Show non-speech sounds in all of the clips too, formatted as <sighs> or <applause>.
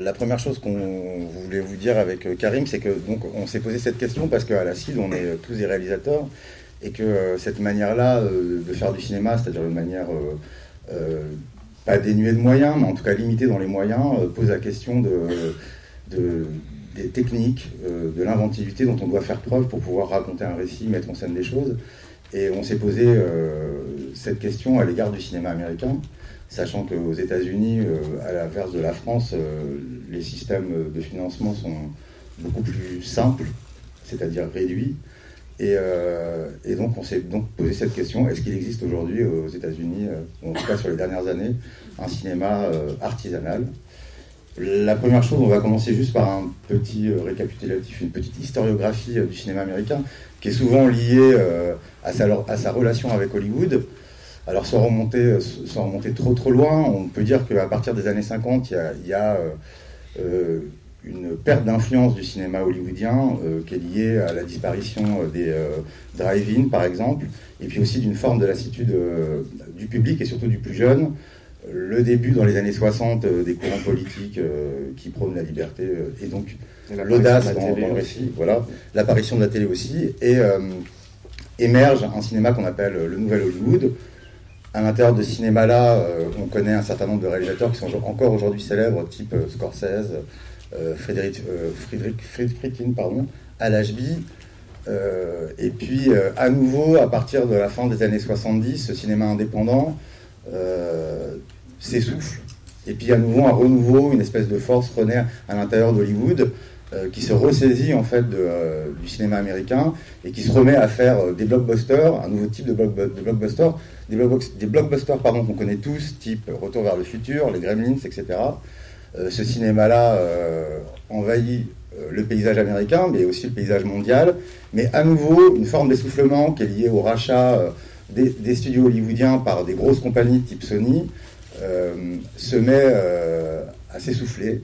La première chose qu'on voulait vous dire avec Karim, c'est que donc on s'est posé cette question parce qu'à la CID, on est tous des réalisateurs et que cette manière-là de faire du cinéma, c'est-à-dire une manière pas dénuée de moyens, mais en tout cas limitée dans les moyens, pose la question de, de des techniques, euh, de l'inventivité dont on doit faire preuve pour pouvoir raconter un récit, mettre en scène des choses. Et on s'est posé euh, cette question à l'égard du cinéma américain, sachant qu'aux États-Unis, euh, à l'inverse de la France, les systèmes de financement sont beaucoup plus simples, c'est-à-dire réduits. Et, et, donc, on s'est donc posé cette question est-ce qu'il existe aujourd'hui aux États-Unis, en tout cas sur les dernières années, un cinéma artisanal? La première chose, on va commencer juste par un petit euh, récapitulatif, une petite historiographie euh, du cinéma américain, qui est souvent liée euh, à sa, relation avec Hollywood. Alors sans remonter, sans remonter trop trop loin, on peut dire qu'à partir des années 50, il y a, une perte d'influence du cinéma hollywoodien qui est liée à la disparition des drive-in par exemple, et puis aussi d'une forme de lassitude du public et surtout du plus jeune, le début dans les années 60 euh, des courants politiques euh, qui prônent la liberté euh, et donc l'audace dans, le récit, voilà, l'apparition de la télé aussi, et émerge un cinéma qu'on appelle le Nouvel Hollywood. À l'intérieur de cinéma-là, on connaît un certain nombre de réalisateurs qui sont encore aujourd'hui célèbres, type Scorsese, Friedrich, Friedrich, Friedrich, pardon, Al et puis, à nouveau, à partir de la fin des années 70, ce cinéma indépendant s'essouffle. Et puis à nouveau un renouveau, une espèce de force renaît à l'intérieur d'Hollywood euh, qui se ressaisit en fait euh, du cinéma américain et qui se remet à faire euh, des blockbusters, un nouveau type de, blockbusters, des, des blockbusters pardon qu'on connaît tous, type Retour vers le futur, les Gremlins, etc. ce cinéma-là envahit le paysage américain, mais aussi le paysage mondial. Mais à nouveau, une forme d'essoufflement qui est liée au rachat des, studios hollywoodiens par des grosses compagnies type Sony, se met à s'essouffler.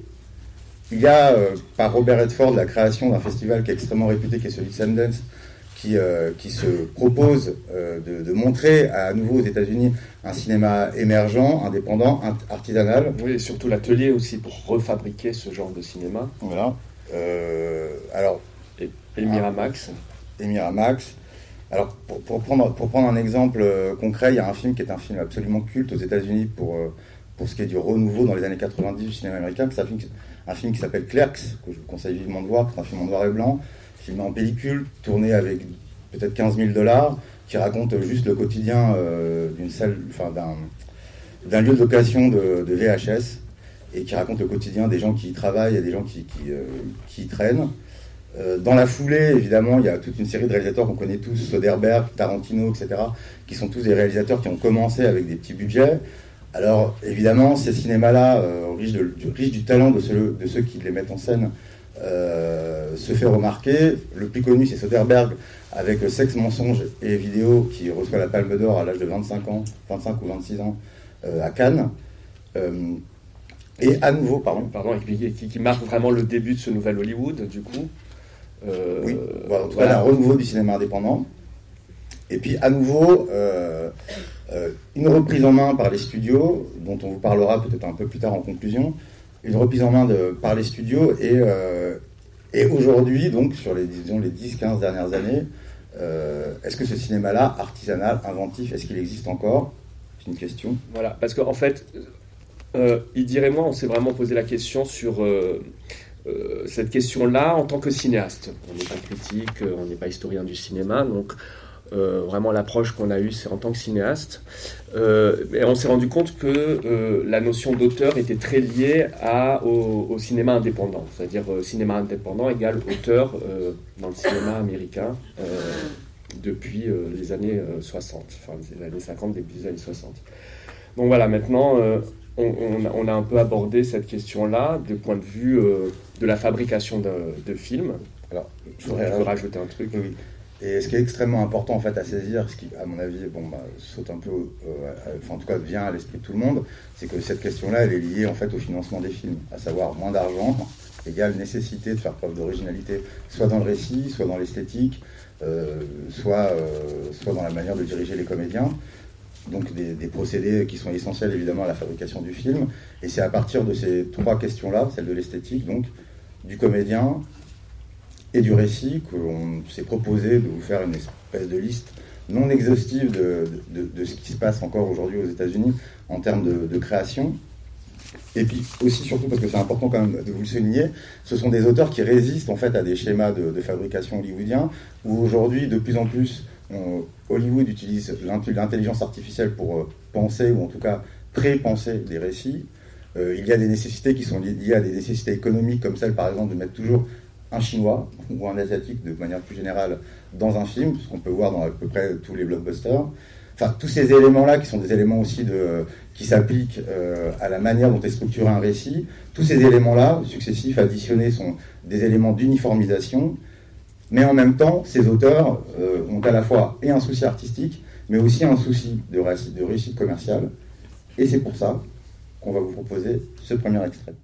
Il y a, euh, par Robert Redford, la création d'un festival qui est extrêmement réputé, qui est celui de Sundance, qui, qui, se propose de, montrer à, nouveau aux États-Unis un cinéma émergent, indépendant, artisanal. Oui, et surtout l'atelier aussi pour refabriquer ce genre de cinéma. Voilà. alors. Et, et Miramax. Et Miramax. Alors, pour, prendre, pour prendre un exemple euh, concret, il y a un film qui est un film absolument culte aux États-Unis pour, euh, pour ce qui est du renouveau dans les années 90 du cinéma américain. Film, un film qui s'appelle Clerks, que je vous conseille vivement de voir, c'est un film en noir et blanc, film en pellicule, tourné avec peut-être 15 000 dollars, qui raconte juste le quotidien euh, d'une salle, enfin d'un lieu de location de, VHS, et qui raconte le quotidien des gens qui y travaillent et des gens qui, qui, qui y traînent. Euh, dans la foulée, évidemment, il y a toute une série de réalisateurs qu'on connaît tous, Soderbergh, Tarantino, etc., qui sont tous des réalisateurs qui ont commencé avec des petits budgets. Alors, évidemment, ces cinémas-là, euh, riches, du talent de ceux, de ceux, qui les mettent en scène, euh, se fait remarquer. Le plus connu, c'est Soderbergh, avec Sexe, mensonge et vidéo, qui reçoit la Palme d'Or à l'âge de 25 ans, 25 ou 26 ans, à Cannes. et à nouveau, pardon. Pardon, qui, qui marque vraiment le début de ce nouvel Hollywood, du coup. Euh, oui, en tout cas, un renouveau du cinéma indépendant. Et puis, à nouveau, euh, euh, une reprise en main par les studios, dont on vous parlera peut-être un peu plus tard en conclusion, une reprise en main de, par les studios. Et, et aujourd'hui, donc, sur les, les 10-15 dernières années, est-ce que ce cinéma-là, artisanal, inventif, est-ce qu'il existe encore? C'est une question. Voilà, parce qu'en fait, il dirait moi, on s'est vraiment posé la question sur euh, cette question-là en tant que cinéaste. On n'est pas critique, euh, on n'est pas historien du cinéma, donc euh, vraiment l'approche qu'on a eue, c'est en tant que cinéaste. et on s'est rendu compte que la notion d'auteur était très liée à, au, cinéma indépendant, c'est-à-dire cinéma indépendant égale auteur dans le cinéma américain depuis les années 60, enfin les années 50, début des années 60. Donc voilà, maintenant, on, a un peu abordé cette question-là du point de vue euh, de la fabrication de, films. Alors, je voudrais rajouter un truc. Oui. Et ce qui est extrêmement important en fait à saisir, ce qui à mon avis bon, bah, saute un peu, euh, enfin en tout cas vient à l'esprit de tout le monde, c'est que cette question-là elle est liée en fait au financement des films, à savoir moins d'argent égale nécessité de faire preuve d'originalité, soit dans le récit, soit dans l'esthétique, euh, soit, soit dans la manière de diriger les comédiens. donc des, procédés qui sont essentiels évidemment à la fabrication du film. Et c'est à partir de ces trois questions-là, celle de l'esthétique, donc du comédien et du récit, qu'on s'est proposé de vous faire une espèce de liste non exhaustive de, ce qui se passe encore aujourd'hui aux États-Unis en termes de, création. Et puis aussi, surtout parce que c'est important quand même de vous le souligner, ce sont des auteurs qui résistent en fait à des schémas de, fabrication hollywoodiens, où aujourd'hui, de plus en plus, Hollywood utilise l'intelligence artificielle pour euh, penser, ou en tout cas pré-penser des récits. Euh, il y a des nécessités qui sont liées à des nécessités économiques, comme celle par exemple de mettre toujours un Chinois ou un Asiatique de manière plus générale dans un film, ce qu'on peut voir dans à peu près tous les blockbusters. Enfin, tous ces éléments-là, qui sont des éléments aussi de, qui s'appliquent euh, à la manière dont est structuré un récit, tous ces éléments-là, successifs, additionnés, sont des éléments d'uniformisation. Mais en même temps, ces auteurs euh, ont à la fois et un souci artistique, mais aussi un souci de, de réussite commerciale. Et c'est pour ça qu'on va vous proposer ce premier extrait.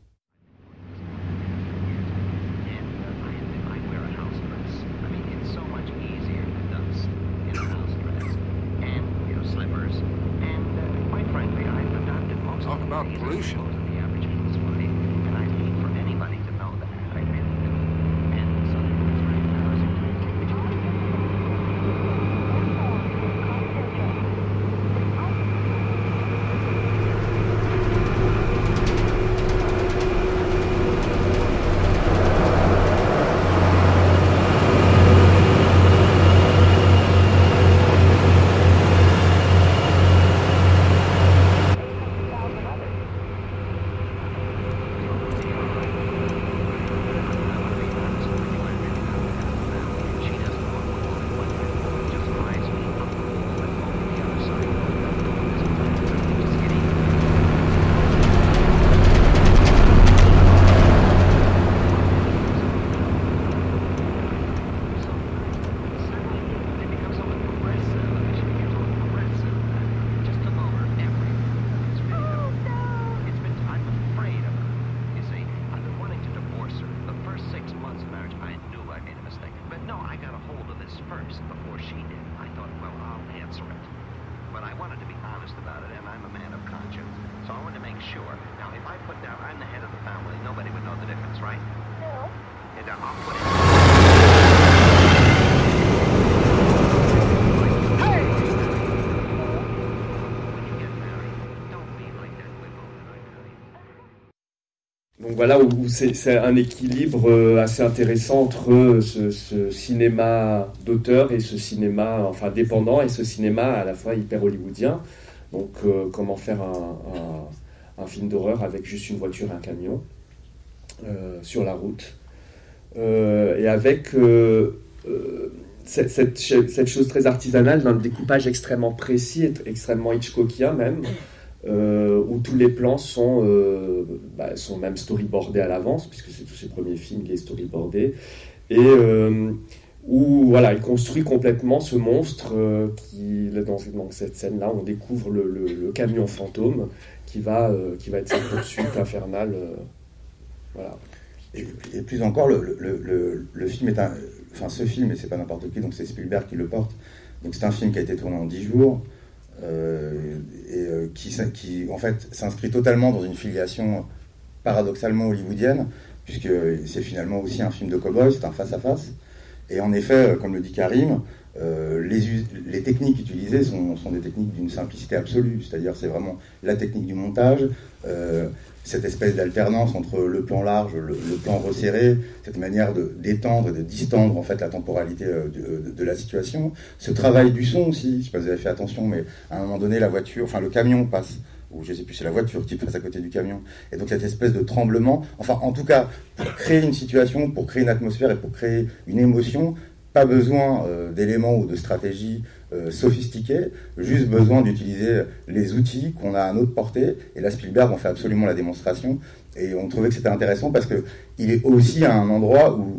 Voilà où c'est un équilibre euh, assez intéressant entre euh, ce, cinéma d'auteur et ce cinéma enfin dépendant et ce cinéma à la fois hyper hollywoodien. Donc euh, comment faire un, film d'horreur avec juste une voiture et un camion sur la route. et avec cette, cette, chose très artisanale d'un découpage extrêmement précis, extrêmement Hitchcockien même. Euh, où tous les plans sont, euh, bah, sont même storyboardés à l'avance, puisque c'est tous ses premiers films, il est storyboardé, et euh, où voilà, il construit complètement ce monstre qui, dans, cette scène-là, on découvre le, camion fantôme qui va, qui va être cette poursuite infernale. voilà. Et, plus encore, le, le, film est un, enfin ce film, et c'est pas n'importe qui, donc c'est Spielberg qui le porte. Donc c'est un film qui a été tourné en 10 jours. Euh, et euh, qui, qui, en fait, s'inscrit totalement dans une filiation paradoxalement hollywoodienne, puisque c'est finalement aussi un film de cowboy, c'est un face-à-face. Et en effet, comme le dit Karim, euh, les, les, techniques utilisées sont, sont des techniques d'une simplicité absolue, c'est-à-dire c'est vraiment la technique du montage, euh, cette espèce d'alternance entre le plan large, le, plan resserré, cette manière d'étendre et de distendre en fait la temporalité euh, de, de, la situation. Ce travail du son aussi, je ne sais pas si vous avez fait attention, mais à un moment donné, la voiture, enfin le camion passe, ou je ne sais plus, c'est la voiture qui passe à côté du camion, et donc cette espèce de tremblement, enfin en tout cas, pour créer une situation, pour créer une atmosphère et pour créer une émotion, pas besoin euh, d'éléments ou de stratégies euh, sophistiquées, juste besoin d'utiliser les outils qu'on a à notre portée. Et là, Spielberg en fait absolument la démonstration. Et on trouvait que c'était intéressant parce qu'il est aussi à un endroit où,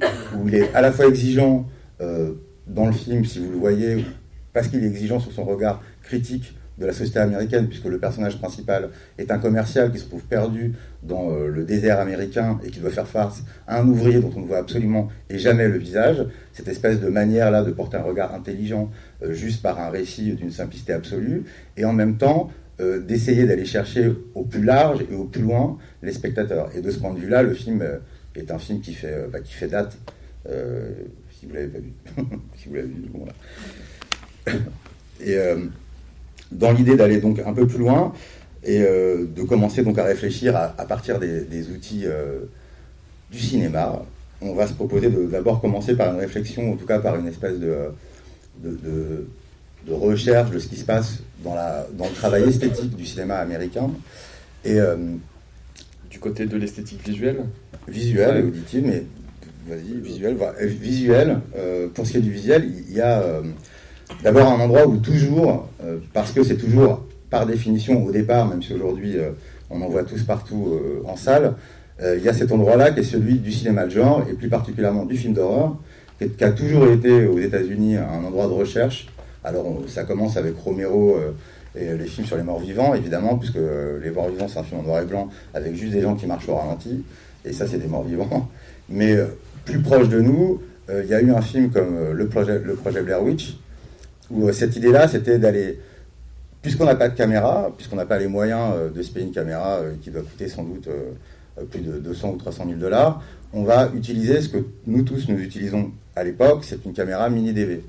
il est à la fois exigeant euh, dans le film, si vous le voyez, parce qu'il est exigeant sur son regard critique de la société américaine, puisque le personnage principal est un commercial qui se trouve perdu dans euh, le désert américain et qui doit faire face à un ouvrier dont on ne voit absolument et jamais le visage. Cette espèce de manière-là de porter un regard intelligent juste par un récit d'une simplicité absolue, et en même temps euh, d'essayer d'aller chercher au plus large et au plus loin les spectateurs. Et de ce point de vue-là, le film est un film qui fait, bah, date. si vous l'avez pas vu. <laughs> Et dans l'idée d'aller donc un peu plus loin et euh, de commencer donc à réfléchir à, partir des, outils euh, du cinéma, on va se proposer de d'abord commencer par une réflexion, en tout cas par une espèce de, de, recherche de ce qui se passe dans, la, dans le travail esthétique du cinéma américain. Et, euh, du côté de l'esthétique visuelle Visuelle, auditive, mais vas-y, visuel. visuel, pour ce qui est du visuel, il y a D'abord un endroit où toujours, euh, parce que c'est toujours par définition au départ, même si aujourd'hui euh, on en voit tous partout euh, en salle, il y a cet endroit-là qui est celui du cinéma de genre, et plus particulièrement du film d'horreur, qui, a toujours été aux États-Unis un endroit de recherche. Alors ça commence avec Romero et les films sur les morts vivants, évidemment, puisque Les morts vivants c'est un film en noir et blanc avec juste des gens qui marchent au ralenti, et ça c'est des morts vivants. <laughs> Mais plus proche de nous, il y a eu un film comme le projet, le projet Blair Witch, où euh, cette idée-là, c'était d'aller, puisqu'on n'a pas de caméra, puisqu'on n'a pas les moyens euh, de se payer une caméra euh, qui doit coûter sans doute plus de 200 ou 300 000 dollars, on va utiliser ce que nous tous nous utilisons à l'époque, c'est une caméra mini DV.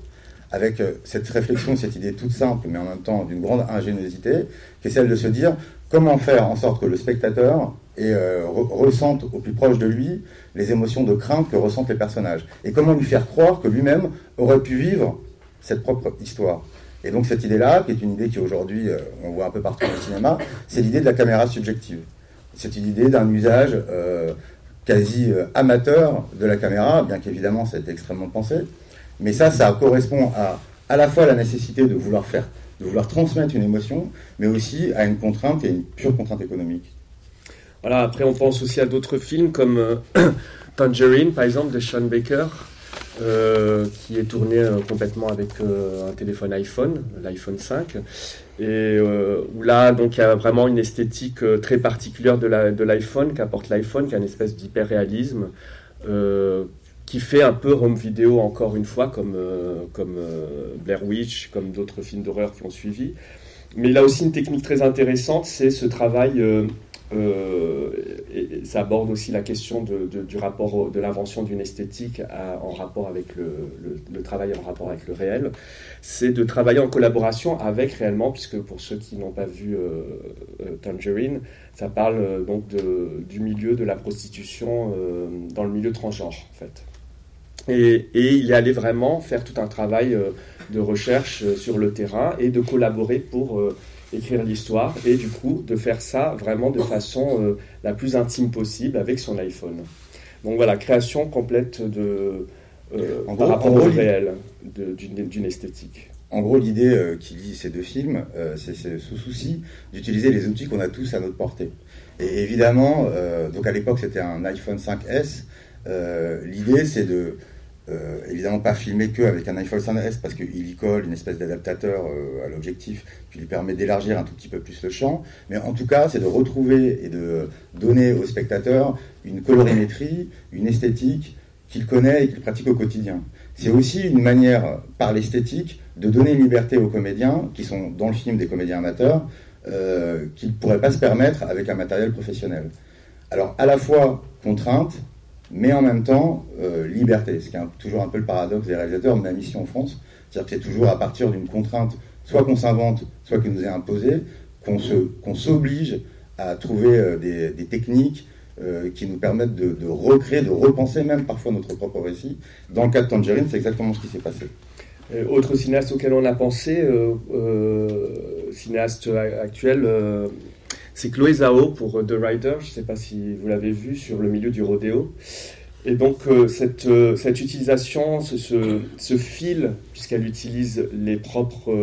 Avec cette réflexion, cette idée toute simple, mais en même temps d'une grande ingéniosité, qui est celle de se dire comment faire en sorte que le spectateur ressente au plus proche de lui les émotions de crainte que ressentent les personnages. Et comment lui faire croire que lui-même aurait pu vivre cette propre histoire. Et donc cette idée-là, qui est une idée qui aujourd'hui euh, on voit un peu partout dans le cinéma, c'est l'idée de la caméra subjective. C'est une idée d'un usage euh, quasi euh, amateur de la caméra, bien qu'évidemment ça a été extrêmement pensé. Mais ça, ça correspond à la fois la nécessité de vouloir faire, de vouloir transmettre une émotion, mais aussi à une contrainte et une pure contrainte économique. Voilà, après on pense aussi à d'autres films comme <clears throat> Tangerine, par exemple, de Sean Baker, euh, qui est tourné euh, complètement avec euh, un téléphone iPhone, l'iPhone 5, et où là donc il y a vraiment une esthétique très particulière de l'iPhone la, qu'apporte l'iPhone, qui a une espèce d'hyper réalisme. qui fait un peu home vidéo encore une fois comme, Blair Witch, comme d'autres films d'horreur qui ont suivi. Mais il a aussi une technique très intéressante, c'est ce travail euh, et ça aborde aussi la question du rapport, de l'invention d'une esthétique en rapport avec le, travail en rapport avec le réel. C'est de travailler en collaboration avec réellement, puisque pour ceux qui n'ont pas vu euh, euh, Tangerine, ça parle donc du milieu de la prostitution dans le milieu transgenre, en fait. Et, et, il est allé vraiment faire tout un travail de recherche sur le terrain et de collaborer pour écrire l'histoire et du coup de faire ça vraiment de façon euh, la plus intime possible avec son iPhone. Donc voilà, création complète de, euh, par rapport au réel d'une esthétique. En gros, l'idée euh, qui lie ces deux films, c'est ce souci d'utiliser les outils qu'on a tous à notre portée. Et évidemment, donc à l'époque c'était un iPhone 5S, l'idée c'est de euh, évidemment pas filmé que avec un iPhone 5S parce qu'il y colle une espèce d'adaptateur euh, à l'objectif qui lui permet d'élargir un tout petit peu plus le champ. Mais en tout cas, c'est de retrouver et de donner au spectateur une colorimétrie, une esthétique qu'il connaît et qu'il pratique au quotidien. C'est aussi une manière, par l'esthétique, de donner une liberté aux comédiens, qui sont dans le film des comédiens amateurs, euh, qu'ils ne pourraient pas se permettre avec un matériel professionnel. Alors, à la fois contrainte, mais en même temps euh, liberté, ce qui est toujours un peu le paradoxe des réalisateurs, même ici en France, c'est-à-dire que c'est toujours à partir d'une contrainte, soit qu'on s'invente, soit qui nous est imposée, qu'on s'oblige à trouver euh, des, techniques euh, qui nous permettent de, recréer, de repenser même parfois notre propre récit. Dans le cas de Tangerine, c'est exactement ce qui s'est passé. autre cinéaste auquel on a pensé, cinéaste actuel, c'est Chloé Zhao pour euh, The Rider, je ne sais pas si vous l'avez vu, sur le milieu du rodéo. Et donc euh, cette, euh, cette, utilisation, ce, ce, fil, puisqu'elle utilise les propres,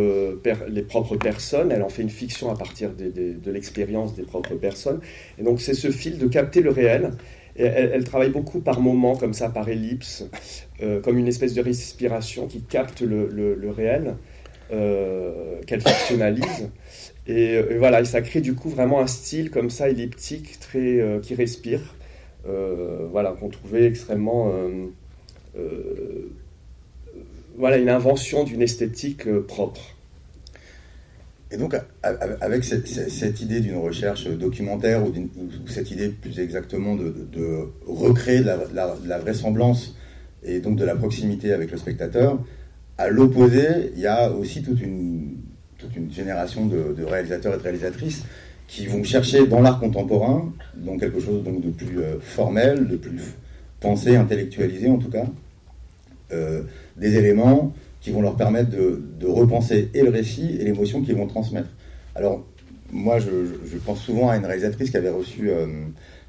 les propres personnes, elle en fait une fiction à partir de l'expérience des propres personnes. Et donc c'est ce fil de capter le réel. Et elle, travaille beaucoup par moments, comme ça, par ellipse, comme une espèce de respiration qui capte le, le, le réel. qu'elle fictionnalise. Et, voilà, et ça crée du coup vraiment un style comme ça elliptique, très qui respire. voilà, qu'on trouvait extrêmement voilà une invention d'une esthétique propre. Et donc, avec cette, idée d'une recherche documentaire, ou, cette idée plus exactement de, recréer de la, vraisemblance et donc de la proximité avec le spectateur, à l'opposé, il y a aussi toute une, toute une génération de, réalisateurs et de réalisatrices qui vont chercher dans l'art contemporain, donc quelque chose donc de plus euh, formel, de plus pensé, intellectualisé en tout cas, euh, des éléments qui vont leur permettre de, repenser et le récit et l'émotion qu'ils vont transmettre. Alors, moi, je, pense souvent à une réalisatrice qui avait reçu euh,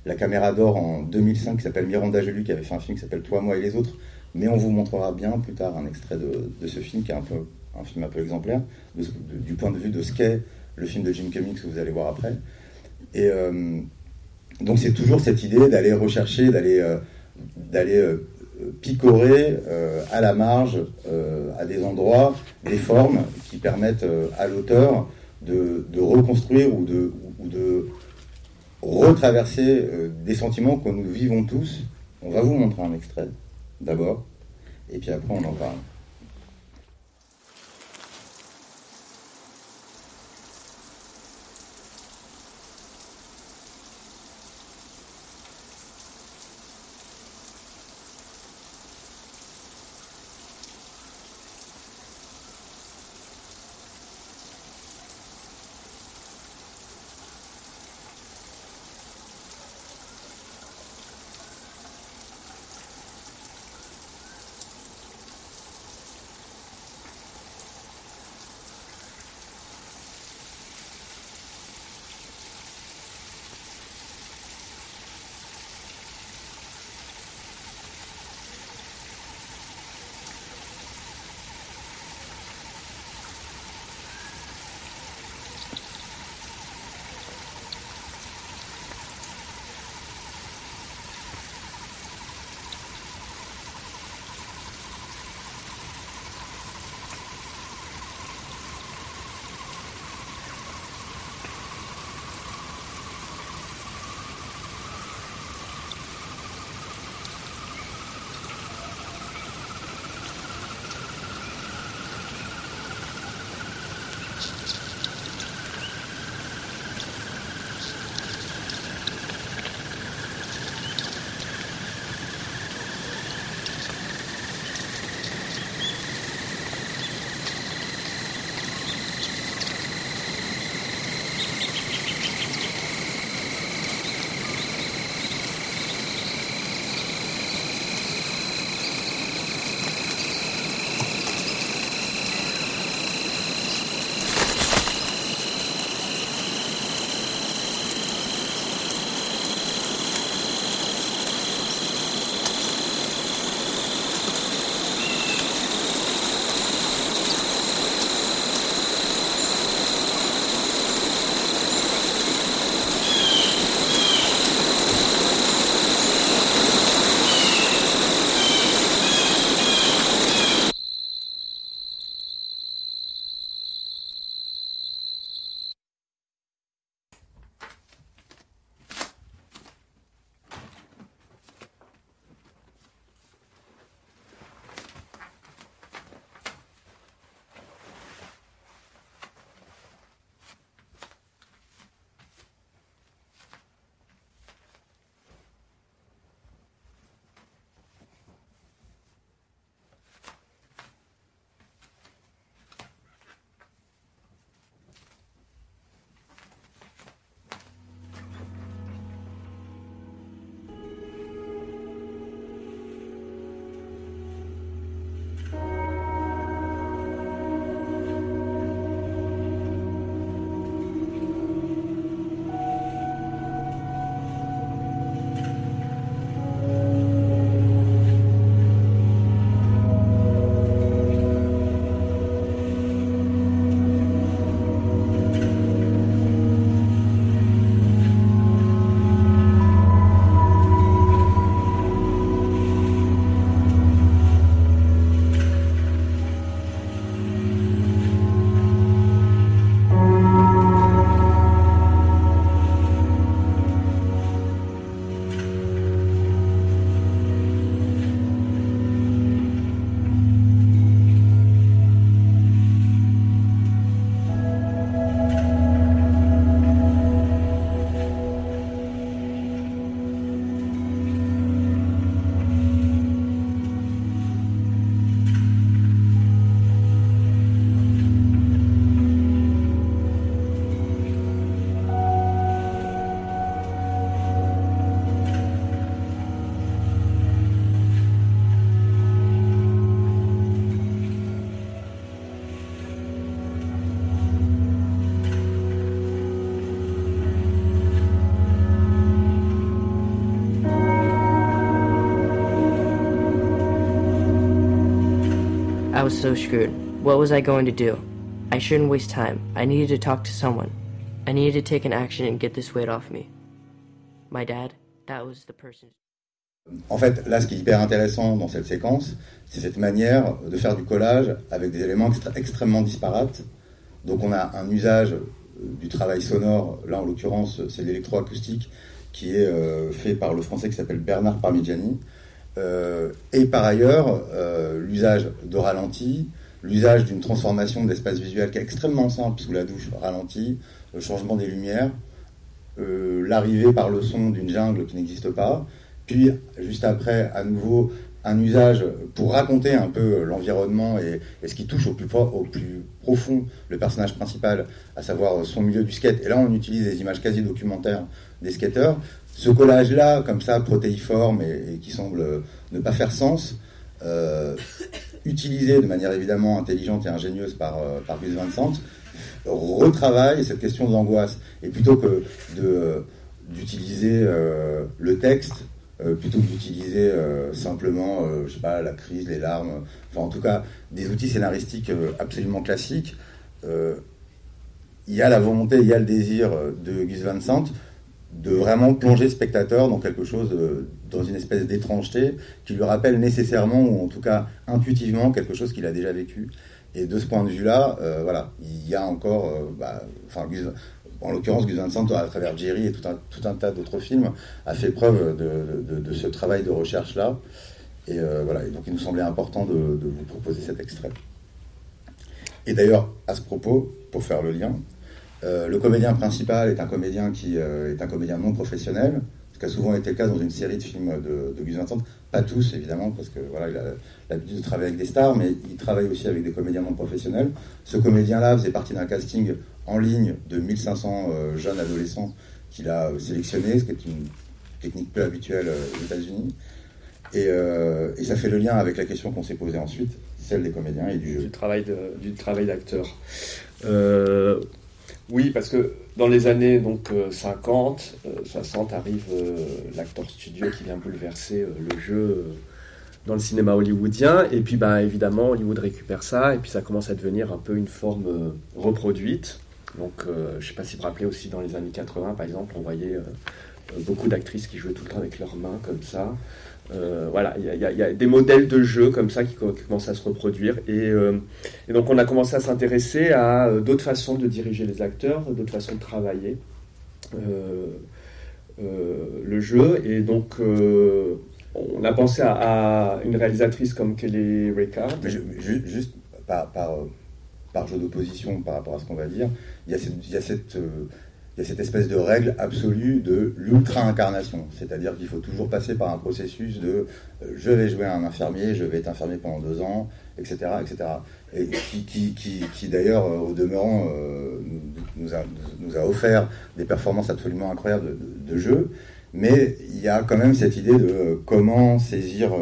la caméra d'or en 2005, qui s'appelle Miranda Jolie, qui avait fait un film qui s'appelle Toi, moi et les autres. Mais on vous montrera bien plus tard un extrait de, ce film, qui est un, peu, un film un peu exemplaire, du point de vue de ce qu'est le film de Jim Cummings que vous allez voir après. Et euh, donc, c'est toujours cette idée d'aller rechercher, d'aller euh, d'aller picorer euh, à la marge, euh, à des endroits, des formes qui permettent euh, à l'auteur de, reconstruire ou de retraverser des sentiments que nous vivons tous. On va vous montrer un extrait d'abord, et puis après on en parle. Was so screwed. What was I going to do? I shouldn't waste time. I needed to talk to someone. I needed to take an action and get this weight off me. My dad, that was the person. En fait, là, ce qui est hyper intéressant dans cette séquence, c'est cette manière de faire du collage avec des éléments extrêmement disparates. Donc, on a un usage du travail sonore, là en l'occurrence, c'est l'électroacoustique qui est euh, fait par le français qui s'appelle Bernard Parmigiani. Euh, et par ailleurs, l'usage de ralenti, l'usage d'une transformation de l'espace visuel qui est extrêmement simple sous la douche, ralenti, le changement des lumières, l'arrivée par le son d'une jungle qui n'existe pas, puis, juste après, à nouveau, un usage pour raconter un peu l'environnement et, ce qui touche au plus, au plus, profond le personnage principal, à savoir son milieu du skate. Et là, on utilise des images quasi documentaires des skateurs. Ce collage-là, comme ça, protéiforme et, qui semble ne pas faire sens, euh, utilisé de manière évidemment intelligente et ingénieuse par, euh, par Gus Vincent, retravaille cette question de l'angoisse. Et plutôt que d'utiliser euh, le texte plutôt que d'utiliser simplement, je sais pas, la crise, les larmes, enfin en tout cas des outils scénaristiques absolument classiques. Il y a la volonté, il y a le désir de Gus Van Sant de vraiment plonger le spectateur dans quelque chose, dans une espèce d'étrangeté qui lui rappelle nécessairement, ou en tout cas intuitivement, quelque chose qu'il a déjà vécu. Et de ce point de vue-là, voilà, il y a encore, bah, enfin, en l'occurrence, Gus Van Sant, à travers Jerry et tout un, tout un tas d'autres films, a fait preuve de, ce travail de recherche-là. Et euh, voilà, et donc il nous semblait important de, vous proposer cet extrait. Et d'ailleurs, à ce propos, pour faire le lien, euh, le comédien principal est un comédien qui euh, est un comédien non professionnel, ce qui a souvent été le cas dans une série de films de, de Gus Van Sant. Pas tous, évidemment, parce que voilà, il a l'habitude de travailler avec des stars, mais il travaille aussi avec des comédiens non professionnels. Ce comédien-là faisait partie d'un casting en ligne de 1500 euh, jeunes adolescents qu'il a sélectionnés, ce qui est une technique peu habituelle aux États-Unis. Et, et, ça fait le lien avec la question qu'on s'est posée ensuite, celle des comédiens et du jeu. Du travail d'acteur. Oui, parce que dans les années donc, 50, 60 arrive l'acteur studio qui vient bouleverser le jeu dans le cinéma hollywoodien. Et puis, bah, évidemment, Hollywood récupère ça, et puis ça commence à devenir un peu une forme reproduite. Donc, euh, je ne sais pas si vous vous rappelez aussi, dans les années 80, par exemple, on voyait euh, euh, beaucoup d'actrices qui jouaient tout le temps avec leurs mains, comme ça. Voilà, il y, a des modèles de jeux comme ça qui, commencent à se reproduire. Et, donc, on a commencé à s'intéresser à d'autres façons de diriger les acteurs, d'autres façons de travailler le jeu. Et donc, on a pensé à, une réalisatrice comme Kelly Ricard. juste par, jeu d'opposition par rapport à ce qu'on va dire, il y a cette, euh, il y a cette espèce de règle absolue de l'ultra-incarnation. C'est-à-dire qu'il faut toujours passer par un processus de euh, je vais jouer un infirmier, je vais être infirmier pendant deux ans, etc. etc. Et qui, qui, qui, qui d'ailleurs, euh, au demeurant, nous, a, nous, a, offert des performances absolument incroyables de, jeu. Mais il y a quand même cette idée de comment saisir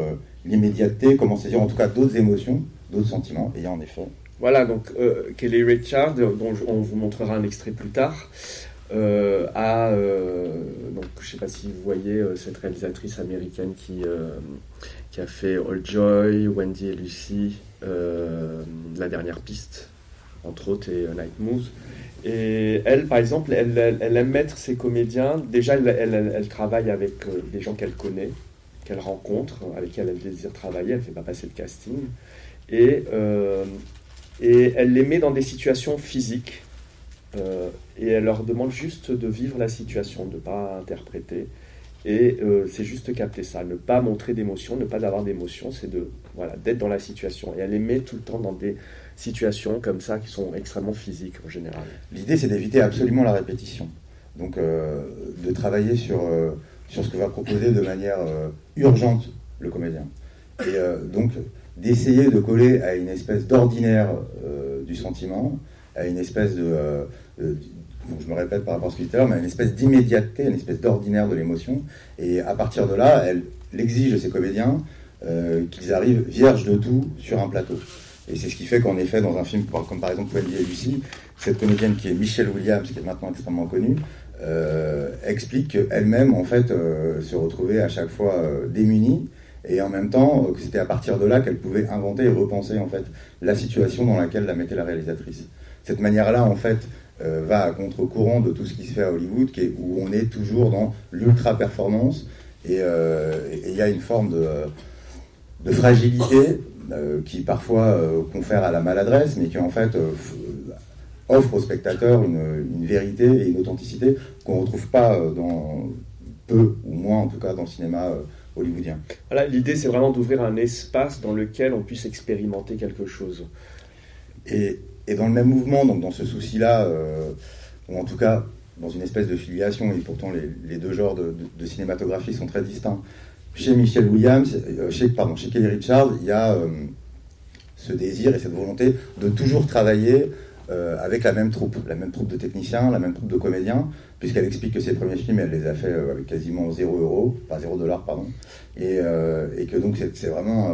l'immédiateté, comment saisir en tout cas d'autres émotions, d'autres sentiments. Et en effet voilà, donc euh, Kelly Richard, dont on vous montrera un extrait plus tard, euh, a, euh, donc je ne sais pas si vous voyez cette réalisatrice américaine qui, qui a fait All Joy, Wendy et Lucy, La dernière piste, entre autres, et Night Moves. Et elle, par exemple, elle, elle, aime mettre ses comédiens. Déjà, elle, elle travaille avec des gens qu'elle connaît, qu'elle rencontre, avec qui elle désire travailler. Elle ne fait pas passer de casting. Et et elle les met dans des situations physiques. Euh, et elle leur demande juste de vivre la situation, de ne pas interpréter. Et euh, c'est juste capter ça, ne pas montrer d'émotion, ne pas avoir d'émotion, c'est de voilà d'être dans la situation. Et elle les met tout le temps dans des situations comme ça qui sont extrêmement physiques en général. L'idée c'est d'éviter absolument la répétition. Donc euh, de travailler sur, sur ce que va proposer de manière urgente le comédien. Et donc d'essayer de coller à une espèce d'ordinaire du sentiment, à une espèce de, euh, je me répète par rapport à ce que je disais mais à une espèce d'immédiateté, une espèce d'ordinaire de l'émotion. Et à partir de là, elle, exige de ses comédiens euh, qu'ils arrivent vierges de tout sur un plateau. Et c'est ce qui fait qu'en effet, dans un film comme par exemple Wendy et Lucie, cette comédienne qui est Michelle Williams, qui est maintenant extrêmement connue, explique qu'elle-même, en fait, se retrouvait à chaque fois démunie et en même temps que c'était à partir de là qu'elle pouvait inventer et repenser en fait la situation dans laquelle la mettait la réalisatrice. Cette manière-là, en fait, va à contre-courant de tout ce qui se fait à Hollywood, qui est, où on est toujours dans l'ultra-performance, et il y a une forme de, de fragilité qui parfois confère à la maladresse, mais qui en fait offre au spectateur une, vérité et une authenticité qu'on ne retrouve pas euh, dans peu ou moins en tout cas dans le cinéma euh, hollywoodien. Voilà, l'idée c'est vraiment d'ouvrir un espace dans lequel on puisse expérimenter quelque chose. Et, et dans le même mouvement, donc dans ce souci-là, euh, ou en tout cas dans une espèce de filiation, et pourtant les, deux genres de, cinématographie sont très distincts. Chez Michel Williams, chez, pardon, chez Kelly Richard, il y a ce désir et cette volonté de toujours travailler euh, avec la même troupe, la même troupe de techniciens, la même troupe de comédiens, puisqu'elle explique que ses premiers films, elle les a fait euh, avec quasiment 0 euros, pas 0 dollars, pardon, euh, et, que donc c'est vraiment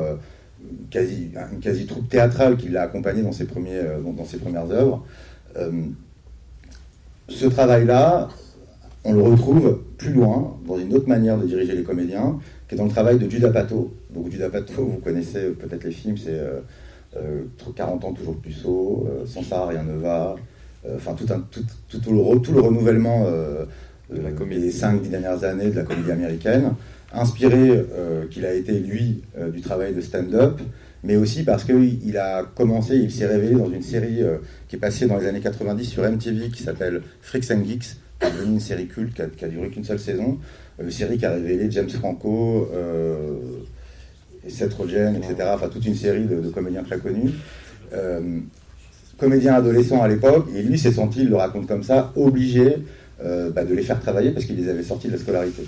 quasi, une quasi troupe théâtrale qui l'a accompagnée dans ses, premiers, dans, ses premières œuvres. ce travail-là, on le retrouve plus loin, dans une autre manière de diriger les comédiens, qui est dans le travail de Judah Pato. Donc Judah Pato, vous connaissez peut-être les films, c'est 40 euh, ans toujours plus haut, euh, sans ça rien ne va. Euh, enfin, tout, un, tout, tout, le, tout le renouvellement de la comédie. des 5-10 dernières années de la comédie américaine, inspiré qu'il a été, lui, du travail de stand-up, mais aussi parce qu'il a commencé, il s'est révélé dans une série qui est passée dans les années 90 sur MTV qui s'appelle Freaks and Geeks, qui est devenue une série culte qui a, duré qu'une seule saison, une série qui a révélé James Franco, Seth Rogen, etc. Enfin, toute une série de, comédiens très connus. Euh, comédien adolescent à l'époque, et lui s'est senti, il le raconte comme ça, obligé euh, bah, de les faire travailler parce qu'il les avait sortis de la scolarité.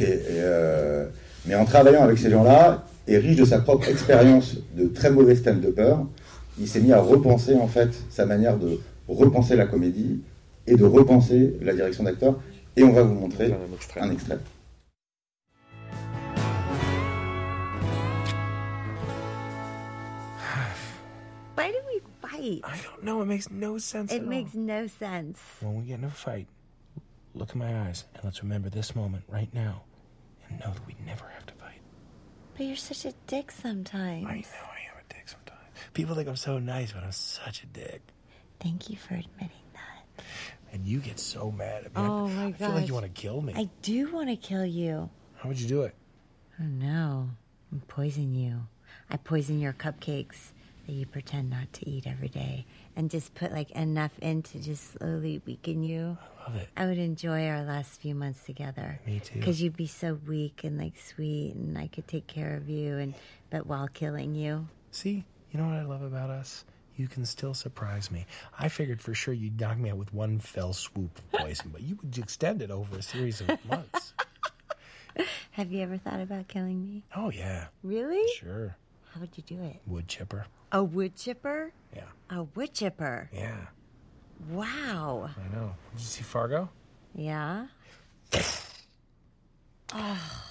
Euh, mais en travaillant avec ces gens-là, et riche de sa propre expérience de très mauvais de peur, il s'est mis à repenser en fait sa manière de repenser la comédie et de repenser la direction d'acteur. Et on va vous montrer un extrait. fight? I don't know. It makes no sense. It makes all. no sense. When we get in a fight, look in my eyes and let's remember this moment right now and know that we never have to fight. But you're such a dick sometimes. I know I am a dick sometimes. People think I'm so nice, but I'm such a dick. Thank you for admitting that. And you get so mad at me. Oh I, my god! I feel like you want to kill me. I do want to kill you. How would you do it? Oh no! I poison you. I poison your cupcakes that you pretend not to eat every day and just put like enough in to just slowly weaken you. I love it. I would enjoy our last few months together. Me too. Because you'd be so weak and like sweet and I could take care of you and but while killing you. See, you know what I love about us? You can still surprise me. I figured for sure you'd knock me out with one fell swoop of poison, but you would extend it over a series of months. <laughs> Have you ever thought about killing me? Oh yeah. Really? Sure. How would you do it? Wood chipper. A wood chipper? Yeah. A wood chipper? Yeah. Wow. I know. Did you see Fargo? Yeah. <sighs> oh,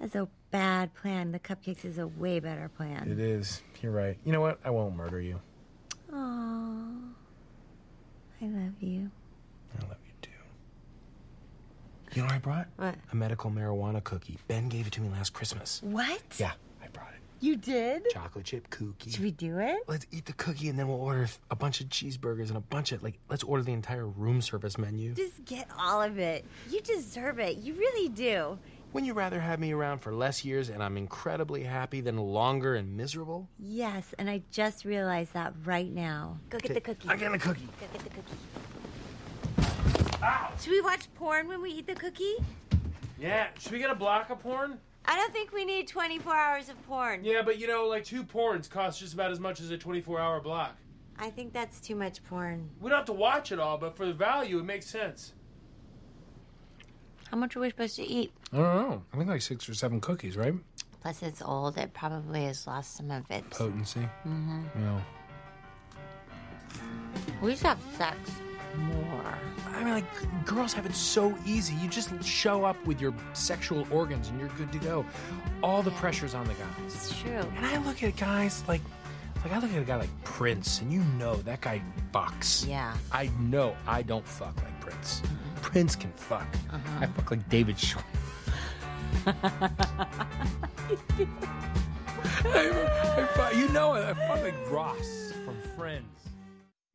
that's a bad plan. The cupcakes is a way better plan. It is. You're right. You know what? I won't murder you. Oh, I love you. I love you too. You know what I brought? What? A medical marijuana cookie. Ben gave it to me last Christmas. What? Yeah, I brought it. You did? Chocolate chip cookie. Should we do it? Let's eat the cookie and then we'll order a bunch of cheeseburgers and a bunch of, like, let's order the entire room service menu. Just get all of it. You deserve it. You really do. Wouldn't you rather have me around for less years and I'm incredibly happy than longer and miserable? Yes, and I just realized that right now. Go get the cookie. I'm getting the cookie. Go get the cookie. Ow! Should we watch porn when we eat the cookie? Yeah. Should we get a block of porn? I don't think we need 24 hours of porn. Yeah, but you know, like two porns cost just about as much as a 24 hour block. I think that's too much porn. We don't have to watch it all, but for the value, it makes sense. How much are we supposed to eat? I don't know. I think like six or seven cookies, right? Plus, it's old. It probably has lost some of its potency. Mm-hmm. Yeah. We should have sex more. I mean, like, girls have it so easy. You just show up with your sexual organs and you're good to go. All the pressure's on the guys. It's true. And I look at guys like, like I look at a guy like Prince, and you know that guy bucks. Yeah. I know I don't fuck like Prince. Mm-hmm. Prince can fuck. Uh-huh. I fuck like David Schwimmer. <laughs> you know, I felt like Ross from Friends.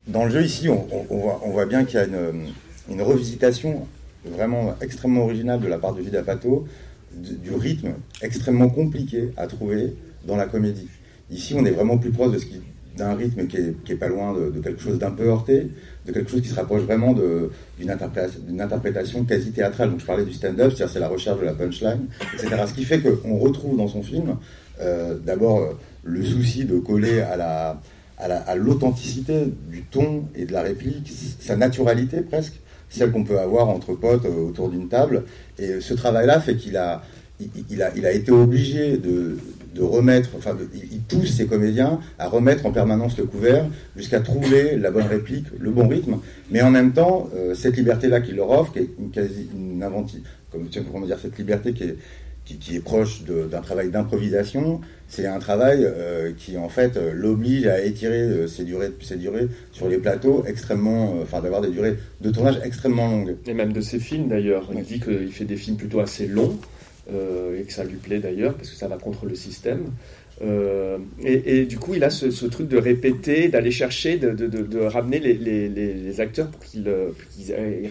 Dans le jeu ici, on, voit, bien qu'il y a une, revisitation vraiment extrêmement originale de la part de Judas Pato du, rythme extrêmement compliqué à trouver dans la comédie. Ici, on est vraiment plus proche d'un rythme qui est, pas loin de, quelque chose d'un peu heurté, de quelque chose qui se rapproche vraiment de- d'une interprétation, d'une interprétation quasi théâtrale. Donc je parlais du stand-up, c'est-à-dire c'est la recherche de la punchline, etc. Ce qui fait qu'on retrouve dans son film euh, d'abord euh, le souci de coller à la à la- à l'authenticité du ton et de la réplique, sa naturalité presque, celle qu'on peut avoir entre potes euh, autour d'une table. Et ce travail-là fait qu'il a, il, a, il a été obligé de, de remettre, enfin, il pousse ses comédiens à remettre en permanence le couvert jusqu'à trouver la bonne réplique, le bon rythme. Mais en même temps, euh, cette liberté-là qu'il leur offre, qui est une quasi une inventive, comme comment dire, cette liberté qui est, qui, qui est proche d'un travail d'improvisation, c'est un travail euh, qui en fait euh, l'oblige à étirer euh, ses durées, ses durées sur les plateaux extrêmement, enfin d'avoir des durées de tournage extrêmement longues. Et même de ses films d'ailleurs. Il dit qu'il fait des films plutôt assez longs et que ça lui plaît d'ailleurs parce que ça va contre le système. Euh, et, et du coup, il a ce, ce truc de répéter, d'aller chercher, de, de- de- de ramener les, les- les- les acteurs pour qu'ils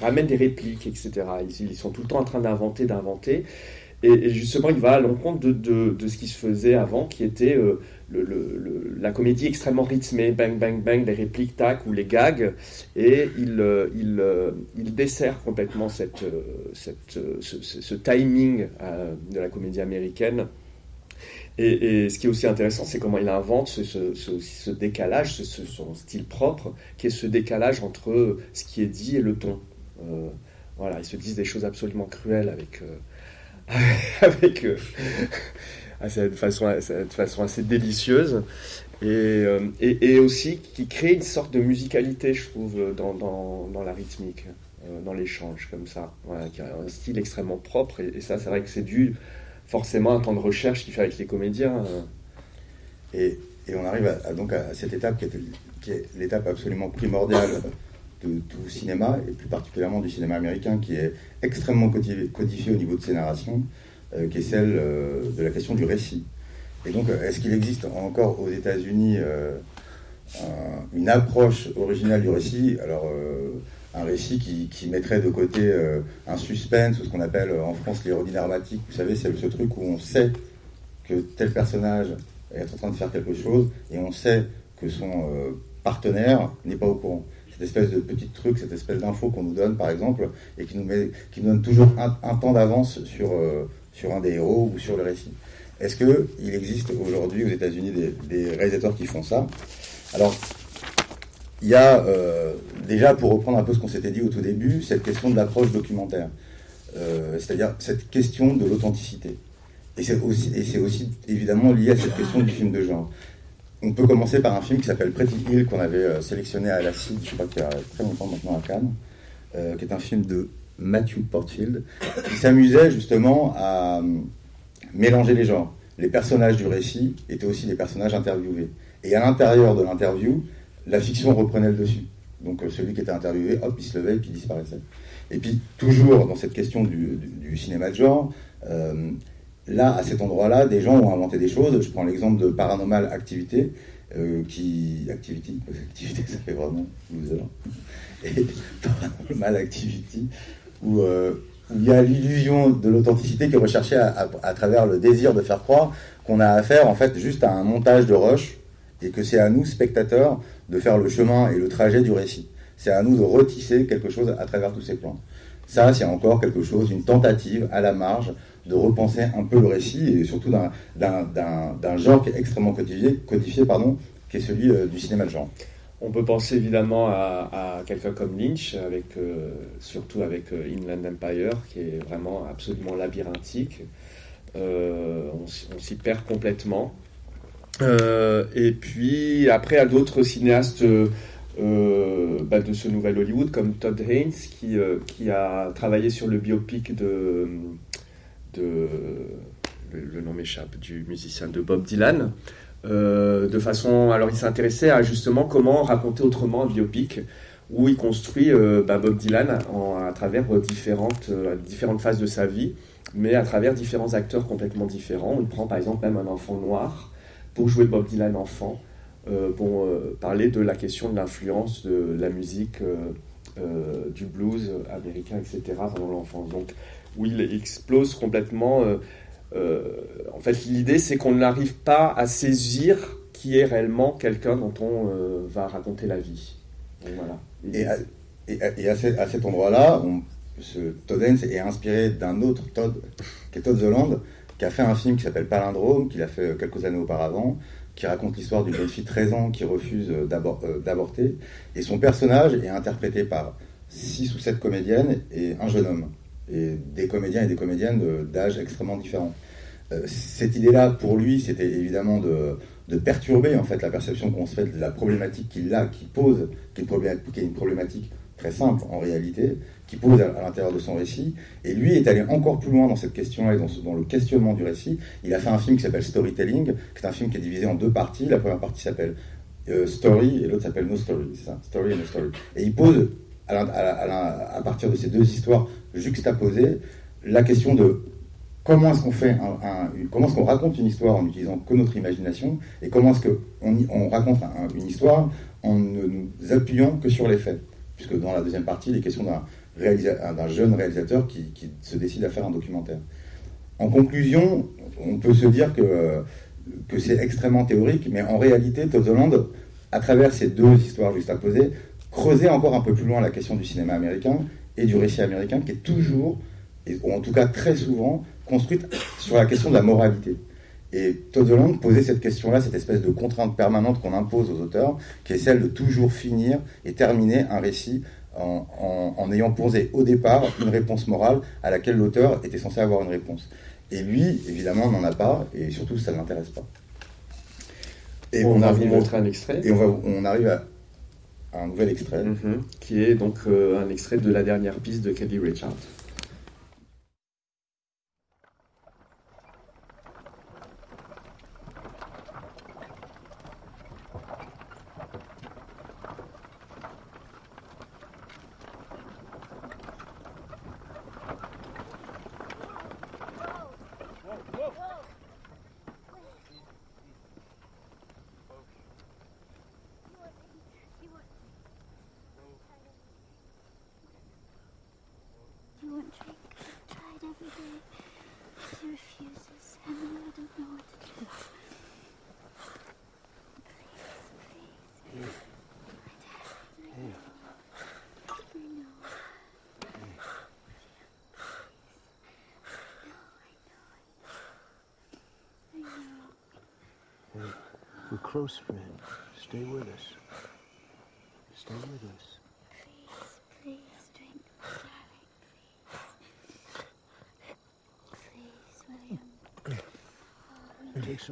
ramènent des répliques, etc. Ils, ils sont tout le temps en train d'inventer, d'inventer. Et, justement, il va à l'encontre de, de- ce qui se faisait avant, qui était euh, le- la comédie extrêmement rythmée, bang, bang, bang, les répliques, tac, ou les gags. Et il, euh, il, euh, il dessert complètement cette, cette, ce, timing de la comédie américaine. Et, ce qui est aussi intéressant, c'est comment il invente ce, ce, décalage, son style propre, qui est ce décalage entre ce qui est dit et le ton. Voilà, ils se disent des choses absolument cruelles avec, <laughs> avec euh, cette façon, assez délicieuse. Et, euh, et, et aussi qui crée une sorte de musicalité, je trouve, dans, dans, la rythmique, euh, dans l'échange, comme ça. Qui a un style extrêmement propre. Et, ça, c'est vrai que c'est dû forcément à un temps de recherche qu'il fait avec les comédiens. euh. Et, on arrive donc à cette étape qui est l'étape absolument primordiale de tout cinéma, et plus particulièrement du cinéma américain, qui est extrêmement codifié, au niveau de ses narrations, euh, qui est celle euh, de la question du récit. Et donc, euh, est-ce qu'il existe encore aux États-Unis un- une approche originale du récit? Alors, un récit qui, qui mettrait de côté un suspense, ou ce qu'on appelle en France l'ironie dramatique. Vous savez, c'est ce truc où on sait que tel personnage est en train de faire quelque chose et on sait que son partenaire n'est pas au courant. Cette espèce de petit truc, cette espèce d'info qu'on nous donne par exemple et qui nous, met, qui nous donne toujours un, temps d'avance sur, euh, sur un des héros ou sur le récit. Est-ce qu'il existe aujourd'hui aux États-Unis des, réalisateurs qui font ça? Alors, il y a euh, déjà, pour reprendre un peu ce qu'on s'était dit au tout début, cette question de l'approche documentaire, Euh, c'est-à-dire cette question de l'authenticité. Et c'est aussi, aussi évidemment lié à cette question du film de genre. On peut commencer par un film qui s'appelle Pretty Hill, qu'on avait euh, sélectionné à la CID, je crois qu'il y a très longtemps maintenant à Cannes, euh, qui est un film de Matthew Portfield, qui s'amusait justement à euh, mélanger les genres. Les personnages du récit étaient aussi des personnages interviewés. Et à l'intérieur de l'interview, la fiction reprenait le dessus. Donc euh, celui qui était interviewé, hop, il se levait et puis il disparaissait. Et puis toujours dans cette question du, cinéma de genre, euh, là, à cet endroit-là, des gens ont inventé des choses. Je prends l'exemple de Paranormal Activité, euh, qui... Activity, parce <laughs> que activité, ça fait vraiment loser. Et <laughs> Paranormal Activity, où, euh, où il y a l'illusion de l'authenticité qui est recherchée à, travers le désir de faire croire qu'on a affaire, en fait, juste à un montage de rush, et que c'est à nous, spectateurs, de faire le chemin et le trajet du récit. C'est à nous de retisser quelque chose à travers tous ces plans. Ça, c'est encore quelque chose, une tentative à la marge de repenser un peu le récit et surtout d'un- genre qui est extrêmement codifié, codifié pardon, qui est celui euh, du cinéma de genre. On peut penser évidemment à, quelqu'un comme Lynch, avec, euh, surtout avec euh, Inland Empire, qui est vraiment absolument labyrinthique. On, s'y- perd complètement. Et puis après, à d'autres cinéastes bah, de ce nouvel Hollywood, comme Todd Haynes, qui, qui a travaillé sur le biopic de, le, nom m'échappe, du musicien de Bob Dylan. Euh, de façon, alors il s'intéressait à justement comment raconter autrement un biopic où il construit euh, bah, Bob Dylan à travers différentes, euh, différentes phases de sa vie mais à travers différents acteurs complètement différents. Il prend par exemple même un enfant noir pour jouer Bob Dylan enfant, pour parler de la question de l'influence de la musique du blues américain, etc. pendant l'enfance. Donc où il explose complètement. en fait, l'idée c'est qu'on n'arrive pas à saisir qui est réellement quelqu'un dont on va raconter la vie. Voilà. Et à, et à, à cet endroit-là, ce est inspiré d'un autre Todd, qui est Todd The qui a fait un film qui s'appelle Palindrome, qu'il a fait quelques années auparavant, qui raconte l'histoire d'une jeune fille de 13 ans qui refuse euh, d'avorter. Et son personnage est interprété par 6 ou 7 comédiennes et un jeune homme. Et des comédiens et des comédiennes d'âge extrêmement différents. Euh, cette idée-là, pour lui, c'était évidemment de, perturber en fait la perception qu'on se fait de la problématique qu'il a, qui pose, qui est une problématique très simple en réalité, qui pose à, l'intérieur de son récit. Et lui est allé encore plus loin dans cette question-là et dans, le questionnement du récit. Il a fait un film qui s'appelle Storytelling, qui est un film qui est divisé en deux parties. La première partie s'appelle euh, Story et l'autre s'appelle No Story. C'est ça, Story et No Story. Et il pose, à, partir de ces deux histoires juxtaposées, la question de comment est-ce qu'on fait comment est-ce qu'on raconte une histoire en n'utilisant que notre imagination et comment est-ce qu'on on raconte une histoire en ne nous appuyant que sur les faits puisque dans la deuxième partie, il est question d'un jeune réalisateur qui, se décide à faire un documentaire. En conclusion, on peut se dire que, c'est extrêmement théorique, mais en réalité, Todd Holland, à travers ces deux histoires juste creusait encore un peu plus loin la question du cinéma américain et du récit américain, qui est toujours, ou en tout cas très souvent, construite sur la question de la moralité. Et Todd Holland posait cette question-là, cette espèce de contrainte permanente qu'on impose aux auteurs, qui est celle de toujours finir et terminer un récit en, ayant posé au départ une réponse morale à laquelle l'auteur était censé avoir une réponse. Et lui, évidemment, n'en a pas, et surtout, ça ne l'intéresse pas. Et on, va vous montrer un extrait. Et on, on arrive à, un nouvel extrait. Mhm. qui est donc euh, un extrait de la dernière piste de Kelly Richard.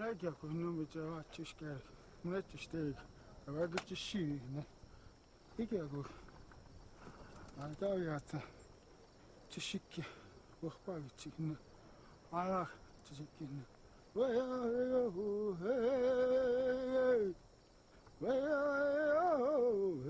Raja kunyo mecha wa chishkar, muna chishteg, awaga chishiri na. Iki agur. Ata yata chishikki, wakpa vichikna, ala chishikina. Vaya vaya ho, hey, vaya vaya ho, hey.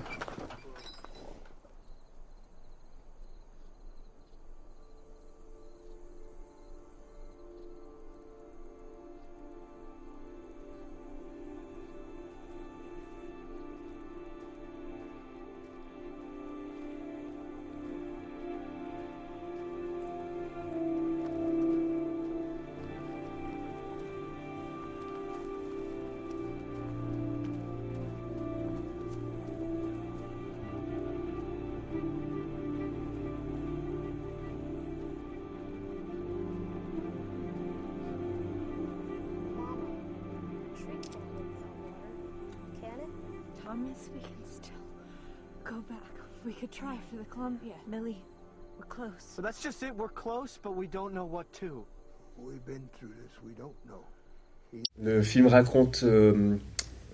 Thomas, we can still go back. We could try for the Columbia. Millie, we're close. So that's just it. We're close, but we don't know what to. We've been through this. We don't know. Le film raconte euh,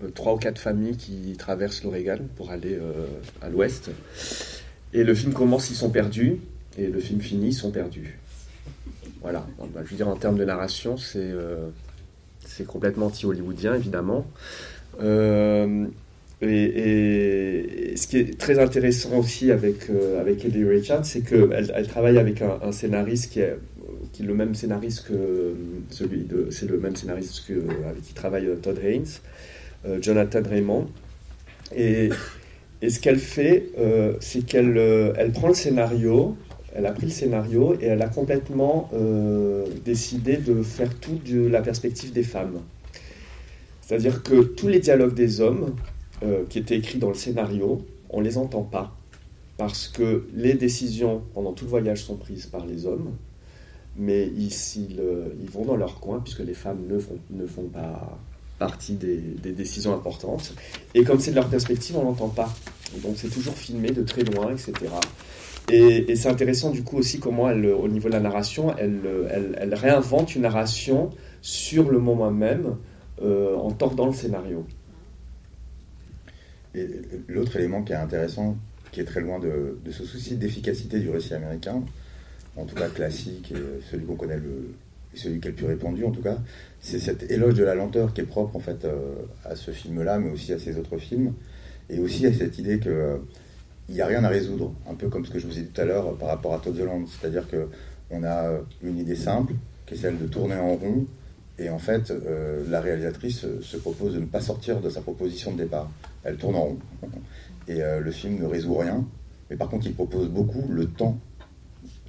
euh, trois ou quatre familles qui traversent l'Oregon pour aller euh, à l'ouest. Et le film commence, ils sont perdus, et le film finit, ils sont perdus. Voilà. Donc, bah, je veux dire, en termes de narration, c'est euh, c'est complètement anti-hollywoodien, évidemment. Euh, et, ce qui est très intéressant aussi avec, euh, avec Ellie Richards, c'est qu'elle elle travaille avec un, scénariste qui est, qui le même scénariste que celui de. C'est le même scénariste que, avec qui travaille euh, Todd Haynes, euh, Jonathan Raymond. Et, ce qu'elle fait, euh, c'est qu'elle euh, elle prend le scénario, elle a pris le scénario et elle a complètement euh, décidé de faire tout de la perspective des femmes. C'est-à-dire que tous les dialogues des hommes euh, qui étaient écrits dans le scénario, on les entend pas. Parce que les décisions pendant tout le voyage sont prises par les hommes, mais ils, ils, vont dans leur coin, puisque les femmes ne font, ne font pas partie des, décisions importantes. Et comme c'est de leur perspective, on l'entend pas. Donc c'est toujours filmé de très loin, etc. Et, c'est intéressant du coup aussi comment au niveau de la narration, elle réinvente une narration sur le moment même euh, en tordant le scénario. Et l'autre élément qui est intéressant, qui est très loin de, ce souci d'efficacité du récit américain, en tout cas classique, et celui qu'on connaît le, celui qui est le plus répandu en tout cas, c'est cet éloge de la lenteur qui est propre en fait euh, à ce film-là, mais aussi à ses autres films, et aussi à cette idée que euh, il n'y a rien à résoudre, un peu comme ce que je vous ai dit tout à l'heure par rapport à Todd Land, c'est-à-dire que on a euh, une idée simple, qui est celle de tourner en rond, et en fait, euh, la réalisatrice euh, se propose de ne pas sortir de sa proposition de départ. Elle tourne en rond. Et euh, le film ne résout rien, mais par contre, il propose beaucoup le temps,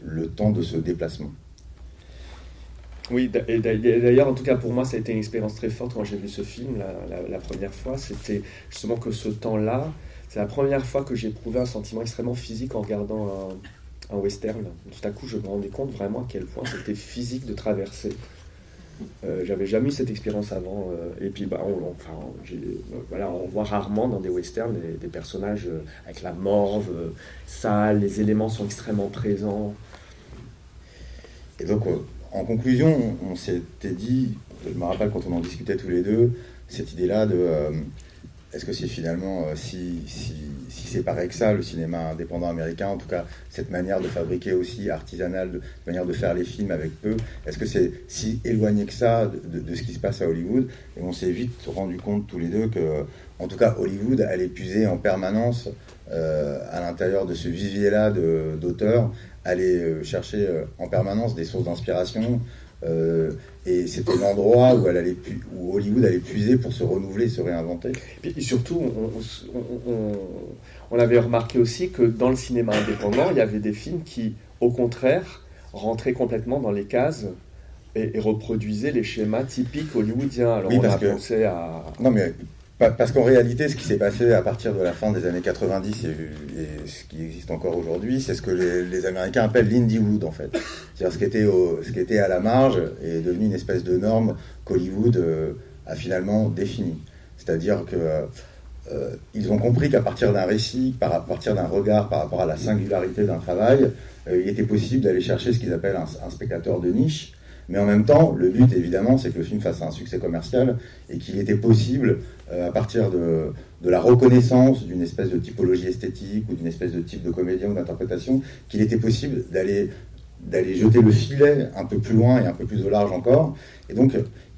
le temps de ce déplacement. Oui, d'ailleurs, en tout cas pour moi, ça a été une expérience très forte quand j'ai vu ce film la première fois. C'était justement que ce temps-là, c'est la première fois que j'ai éprouvé un sentiment extrêmement physique en regardant un, un western. Tout à coup, je me rendais compte vraiment à quel point c'était physique de traverser. Euh, J'avais jamais eu cette expérience avant. euh, et puis, bah, on, enfin, euh, voilà, on voit rarement dans des westerns des, personnages avec la morve, sale, les éléments sont extrêmement présents. Et donc, en conclusion, on, s'était dit, je me rappelle quand on en discutait tous les deux, cette idée-là de est-ce que c'est finalement euh, si, si, si c'est pareil que ça, le cinéma indépendant américain, en tout cas cette manière de fabriquer aussi artisanale, de manière de faire les films avec peu, est-ce que c'est si éloigné que ça de, ce qui se passe à Hollywood? Et on s'est vite rendu compte tous les deux que, en tout cas, Hollywood allait puiser en permanence euh, à l'intérieur de ce vivier-là d'auteurs, allait euh, chercher en permanence des sources d'inspiration. Et c'était l'endroit où, elle allait pu- où Hollywood allait puiser pour se renouveler, se réinventer. Et surtout, on, on- on- on avait remarqué aussi que dans le cinéma indépendant, il y avait des films qui, au contraire, rentraient complètement dans les cases et, et reproduisaient les schémas typiques hollywoodiens. Alors Oui, on a que- pensé à... Non, mais parce qu'en réalité, ce qui s'est passé à partir de la fin des années 90 et, ce qui existe encore aujourd'hui, c'est ce que les, Américains appellent l'Indiewood, en fait. C'est-à-dire ce qui, était ce qui était à la marge est devenu une espèce de norme qu'Hollywood euh, a finalement définie. C'est-à-dire que euh, ils ont compris qu'à partir d'un récit, à partir d'un regard par rapport à la singularité d'un travail, euh, il était possible d'aller chercher ce qu'ils appellent un spectateur de niche. Mais en même temps, le but, évidemment, c'est que le film fasse un succès commercial et qu'il était possible, euh, à partir de, de la reconnaissance d'une espèce de typologie esthétique ou d'une espèce de type de comédien ou d'interprétation, qu'il était possible d'aller d'aller jeter le filet un peu plus loin et un peu plus au large encore. Et donc,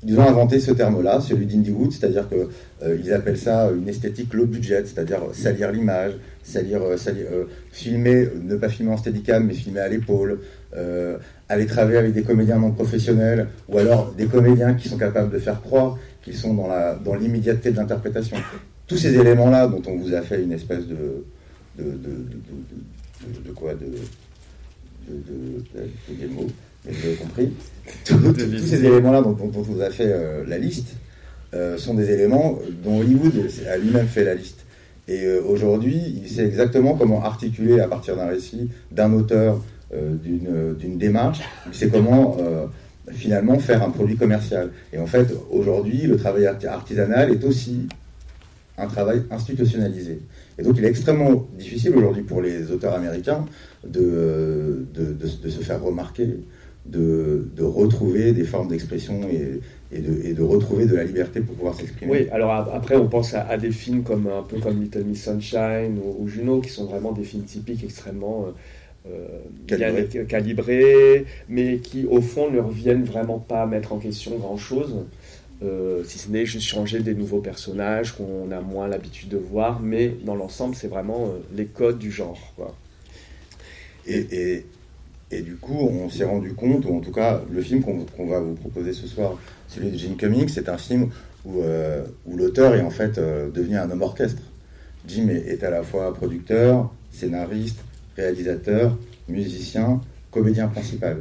ils ont inventé ce terme-là, celui d'Indiewood, c'est-à-dire qu'ils euh, appellent ça une esthétique low budget, c'est-à-dire salir l'image, salir, euh, euh, filmer, ne pas filmer en steadicam, mais filmer à l'épaule, aller travailler avec des comédiens non professionnels, ou alors des comédiens qui sont capables de faire croire qu'ils sont dans, la, dans l'immédiateté de l'interprétation. Tous ces éléments-là dont on vous a fait une espèce de... de, de, de quoi de, de, de, mots mais vous avez compris, <laughs> tous ces éléments-là dont, on vous a fait euh, la liste euh, sont des éléments dont Hollywood a lui-même fait la liste. Et euh, aujourd'hui, il sait exactement comment articuler à partir d'un récit, d'un auteur, d'une démarche, sait comment finalement faire un produit commercial. Et en fait, aujourd'hui, le travail artisanal est aussi un travail institutionnalisé. Et donc il est extrêmement difficile aujourd'hui pour les auteurs américains de, de, de se faire remarquer, de, retrouver des formes d'expression et, et, de, et, de, retrouver de la liberté pour pouvoir s'exprimer. Oui, alors après on pense à, des films comme un peu comme Little Miss Sunshine ou, Juno qui sont vraiment des films typiques extrêmement euh, Calibré. bien calibrés, mais qui au fond ne reviennent vraiment pas à mettre en question grand chose. Euh, si ce n'est juste changer des nouveaux personnages qu'on a moins l'habitude de voir, mais dans l'ensemble, c'est vraiment euh, les codes du genre. Quoi. Et, et, et du coup, on s'est rendu compte, ou en tout cas, le film qu'on va vous proposer ce soir, celui de Jim Cummings, c'est un film où, euh, où l'auteur est en fait euh, devenu un homme orchestre. Jim est, à la fois producteur, scénariste, réalisateur, musicien, comédien principal.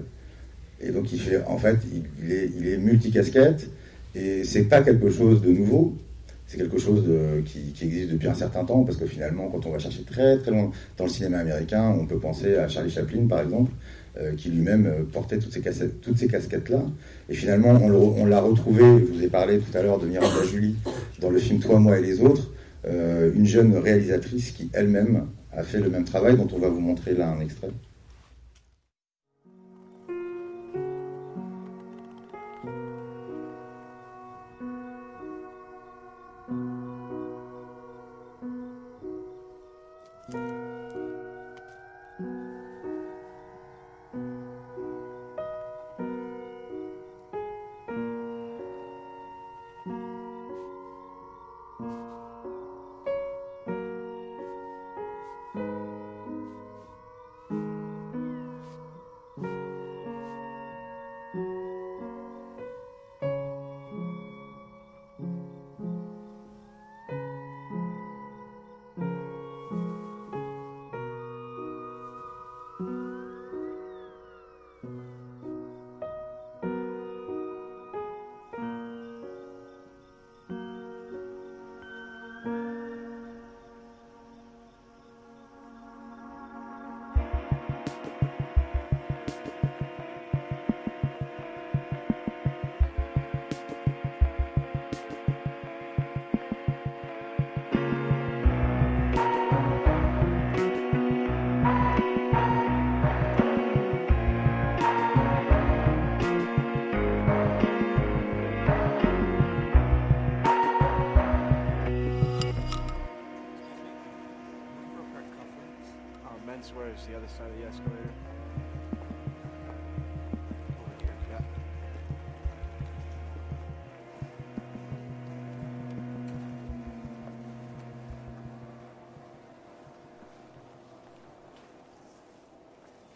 Et donc, il fait, en fait, il, est, il est multicasquette, et c'est pas quelque chose de nouveau, c'est quelque chose de, qui, existe depuis un certain temps, parce que finalement, quand on va chercher très très loin dans le cinéma américain, on peut penser à Charlie Chaplin, par exemple, euh, qui lui-même euh, portait toutes ces, toutes ces casquettes-là. Et finalement, on, l'a retrouvé, je vous ai parlé tout à l'heure de Miranda Julie, dans le film Toi, moi et les autres, euh, une jeune réalisatrice qui elle-même a fait le même travail, dont on va vous montrer là un extrait.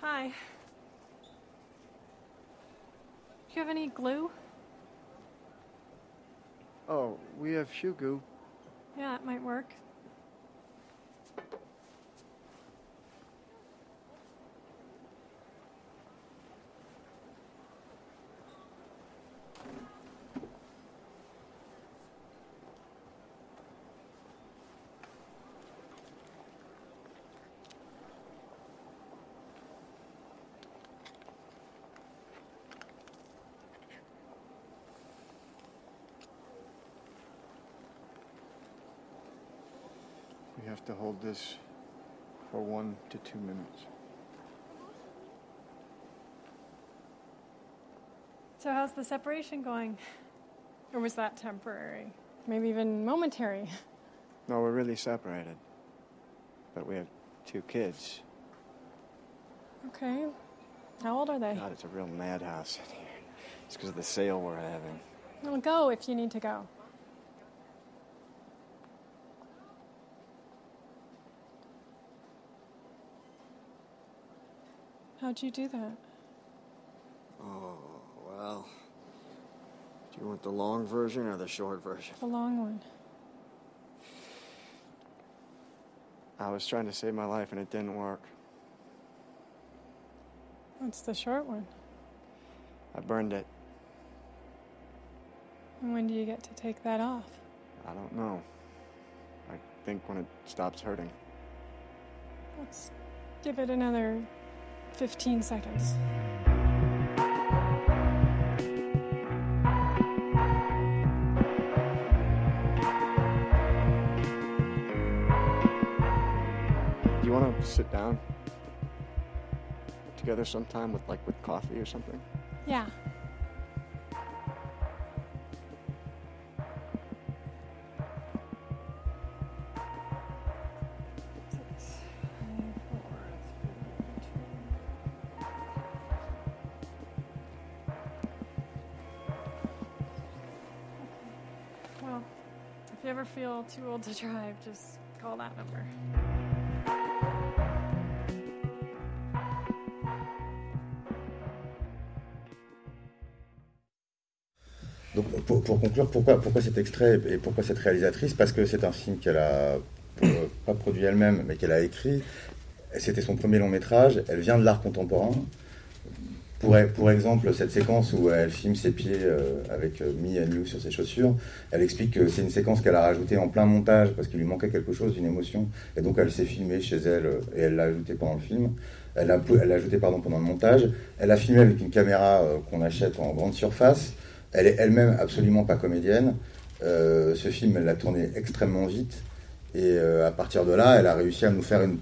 Hi. Do you have any glue? Oh, we have shoe goo. Yeah, it might work. Have to hold this for one to two minutes. So, how's the separation going? Or was that temporary? Maybe even momentary? No, we're really separated. But we have two kids. Okay. How old are they? God, it's a real madhouse in here. It's because of the sale we're having. Well, go if you need to go. How'd you do that? Oh, well. Do you want the long version or the short version? The long one. I was trying to save my life and it didn't work. What's the short one? I burned it. And when do you get to take that off? I don't know. I think when it stops hurting. Let's give it another 15 seconds. Do you want to sit down together sometime with like with coffee or something? Yeah. You ever feel too old to drive, just call that number. Donc, pour, pour conclure, pourquoi, pourquoi cet extrait et pourquoi cette réalisatrice? Parce que c'est un film qu'elle a euh, pas produit elle-même, mais qu'elle a écrit. C'était son premier long métrage. Elle vient de l'art contemporain. Pour, exemple, cette séquence où elle filme ses pieds euh, avec euh, Me and You sur ses chaussures, elle explique que c'est une séquence qu'elle a rajoutée en plein montage parce qu'il lui manquait quelque chose, une émotion. Et donc elle s'est filmée chez elle euh, et elle l'a ajoutée pendant le film. Elle l'a elle pendant le montage. Elle a filmé avec une caméra qu'on achète en grande surface. Elle est elle-même absolument pas comédienne. Ce film, elle l'a tourné extrêmement vite. Et à partir de là, elle a réussi à nous faire une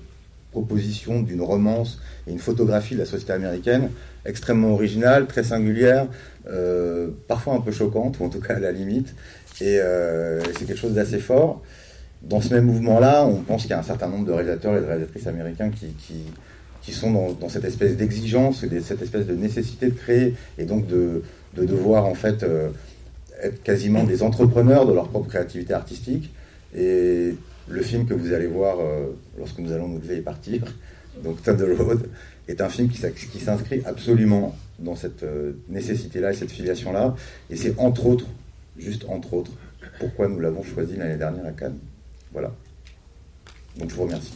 proposition d'une romance et une photographie de la société américaine extrêmement originale, très singulière, euh, parfois un peu choquante, ou en tout cas à la limite. Et euh, c'est quelque chose d'assez fort. Dans ce même mouvement-là, on pense qu'il y a un certain nombre de réalisateurs et de réalisatrices américains qui, qui, sont dans, cette espèce d'exigence, cette espèce de nécessité de créer, et donc de, de devoir en fait euh, être quasiment des entrepreneurs de leur propre créativité artistique. Et le film que vous allez voir euh, lorsque nous allons nous lever et partir, <laughs> donc Thunder Road, est un film qui, s'inscrit absolument dans cette euh, nécessité-là et cette filiation-là. Et c'est entre autres, juste entre autres, pourquoi nous l'avons choisi l'année dernière à Cannes. Voilà. Donc je vous remercie.